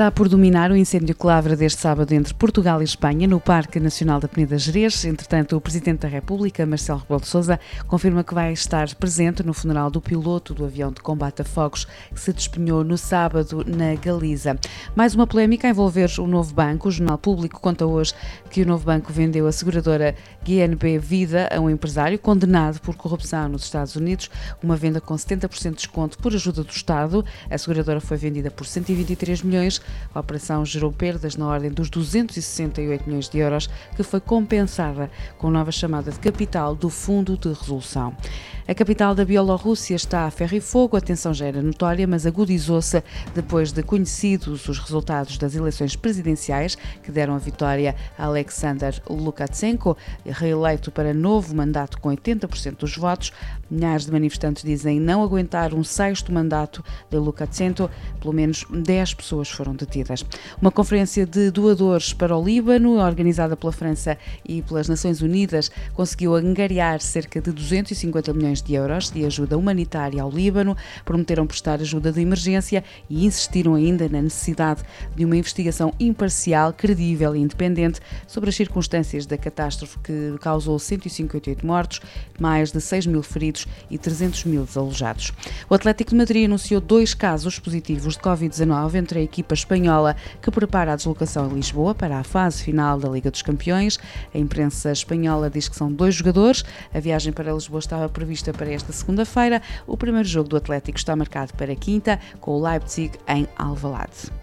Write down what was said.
Está por dominar o incêndio que lavra deste sábado entre Portugal e Espanha, no Parque Nacional da Peneda Gerês. Entretanto, o Presidente da República, Marcelo Rebelo de Sousa, confirma que vai estar presente no funeral do piloto do avião de combate a fogos que se despenhou no sábado na Galiza. Mais uma polémica a envolver o Novo Banco. O Jornal Público conta hoje que o Novo Banco vendeu a seguradora GNB Vida a um empresário condenado por corrupção nos Estados Unidos. Uma venda com 70% de desconto por ajuda do Estado. A seguradora foi vendida por 123 milhões a operação gerou perdas na ordem dos 268 milhões de euros, que foi compensada com nova chamada de capital do Fundo de Resolução. A capital da Bielorrússia está a ferro e fogo, a tensão já era notória, mas agudizou-se depois de conhecidos os resultados das eleições presidenciais que deram a vitória a Alexander Lukashenko, reeleito para novo mandato com 80% dos votos. Milhares de manifestantes dizem não aguentar um sexto mandato de Lukashenko, pelo menos 10 pessoas foram detidas. Uma conferência de doadores para o Líbano, organizada pela França e pelas Nações Unidas, conseguiu angariar cerca de 250 milhões de euros de ajuda humanitária ao Líbano, prometeram prestar ajuda de emergência e insistiram ainda na necessidade de uma investigação imparcial, credível e independente sobre as circunstâncias da catástrofe que causou 158 mortos, mais de 6 mil feridos e 300 mil desalojados. O Atlético de Madrid anunciou dois casos positivos de Covid-19 entre a equipa espanhola que prepara a deslocação em Lisboa para a fase final da Liga dos Campeões. A imprensa espanhola diz que são dois jogadores. A viagem para Lisboa estava prevista para esta segunda-feira. O primeiro jogo do Atlético está marcado para quinta, com o Leipzig em Alvalade.